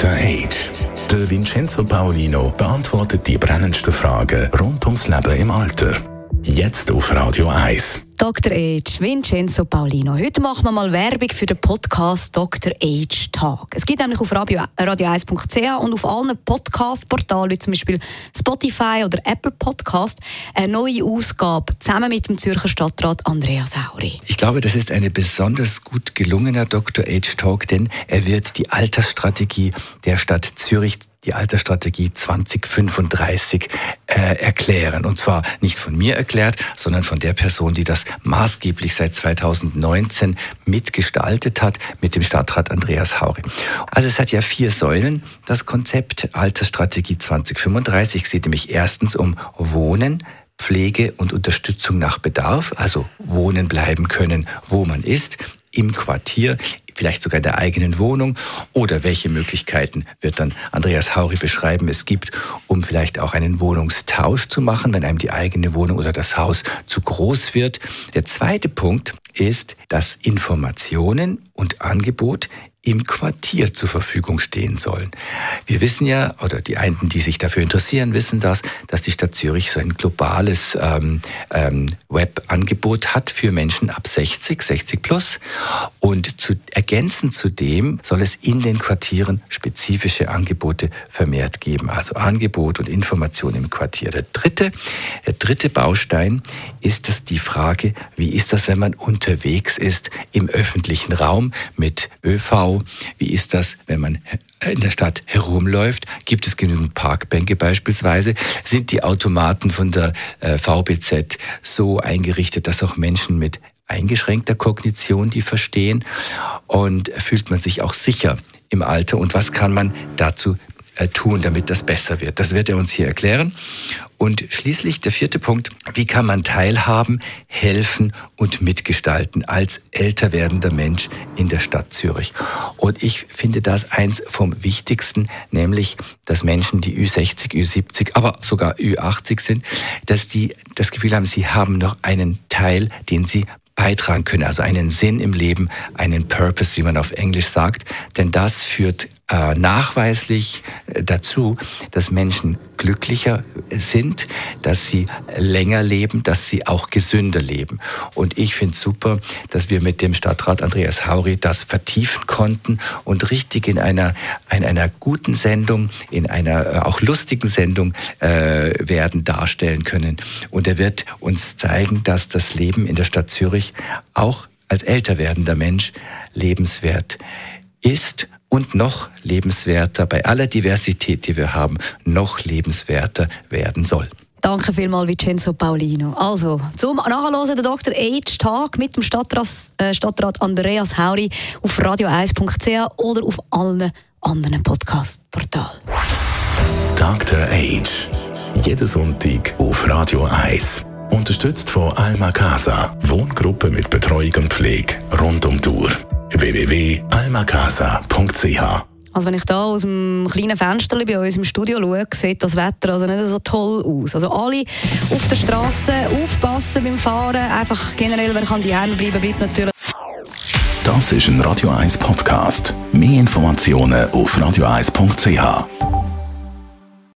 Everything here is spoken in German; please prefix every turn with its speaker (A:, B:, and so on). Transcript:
A: Dr. Age. Der Vincenzo Paolino beantwortet die brennendsten Fragen rund ums Leben im Alter. Jetzt auf Radio 1.
B: Dr. Age, Vincenzo Paulino. Heute machen wir mal Werbung für den Podcast Dr. Age Tag. Es gibt nämlich auf radio, radio1.ch und auf allen Podcast-Portalen, wie zum Beispiel Spotify oder Apple Podcast, eine neue Ausgabe zusammen mit dem Zürcher Stadtrat Andreas Sauri.
C: Ich glaube, das ist ein besonders gut gelungener Dr. Age Talk, denn er wird die Altersstrategie der Stadt Zürich die Altersstrategie 2035 äh, erklären. Und zwar nicht von mir erklärt, sondern von der Person, die das maßgeblich seit 2019 mitgestaltet hat, mit dem Stadtrat Andreas Hauri. Also es hat ja vier Säulen, das Konzept Altersstrategie 2035. Es geht nämlich erstens um Wohnen, Pflege und Unterstützung nach Bedarf, also wohnen bleiben können, wo man ist im Quartier, vielleicht sogar der eigenen Wohnung oder welche Möglichkeiten wird dann Andreas Hauri beschreiben, es gibt, um vielleicht auch einen Wohnungstausch zu machen, wenn einem die eigene Wohnung oder das Haus zu groß wird. Der zweite Punkt ist, dass Informationen und Angebot im Quartier zur Verfügung stehen sollen. Wir wissen ja, oder die einen, die sich dafür interessieren, wissen das, dass die Stadt Zürich so ein globales ähm, ähm, Webangebot hat für Menschen ab 60, 60 plus. Und zu, ergänzend zu dem soll es in den Quartieren spezifische Angebote vermehrt geben. Also Angebot und Information im Quartier. Der dritte, der dritte Baustein ist das die Frage, wie ist das, wenn man unterwegs ist im öffentlichen Raum mit ÖV, wie ist das, wenn man in der Stadt herumläuft? Gibt es genügend Parkbänke beispielsweise? Sind die Automaten von der äh, VBZ so eingerichtet, dass auch Menschen mit eingeschränkter Kognition die verstehen? Und fühlt man sich auch sicher im Alter? Und was kann man dazu tun, damit das besser wird. Das wird er uns hier erklären. Und schließlich der vierte Punkt, wie kann man teilhaben, helfen und mitgestalten als älter werdender Mensch in der Stadt Zürich. Und ich finde das eins vom Wichtigsten, nämlich, dass Menschen, die Ü60, Ü70, aber sogar Ü80 sind, dass die das Gefühl haben, sie haben noch einen Teil, den sie beitragen können, also einen Sinn im Leben, einen Purpose, wie man auf Englisch sagt. Denn das führt äh, nachweislich äh, dazu, dass Menschen glücklicher sind, dass sie länger leben, dass sie auch gesünder leben. Und ich finde super, dass wir mit dem Stadtrat Andreas Hauri das vertiefen konnten und richtig in einer, in einer guten Sendung, in einer äh, auch lustigen Sendung äh, werden darstellen können. Und er wird uns zeigen, dass das Leben in der Stadt Zürich auch als älter werdender Mensch lebenswert ist und noch lebenswerter, bei aller Diversität, die wir haben, noch lebenswerter werden soll.
B: Danke vielmals, Vincenzo Paulino. Also, zum Nachhören der Dr. H. Tag mit dem Stadtrat, äh, Stadtrat Andreas Hauri auf radio1.ch oder auf allen anderen Podcast-Portalen.
A: Dr. Age. Jeden Sonntag auf Radio 1. Unterstützt von Alma Casa. Wohngruppe mit Betreuung und Pflege rund um die Uhr www.almacasa.ch
B: also wenn ich da aus dem kleinen Fenster bei uns im Studio schaue, sieht das Wetter also nicht so toll aus. Also alle auf der Straße aufpassen beim Fahren. Einfach generell, wer kann die Hände bleiben, bleibt natürlich.
A: Das ist ein Radio 1 Podcast. Mehr Informationen auf radio1.ch.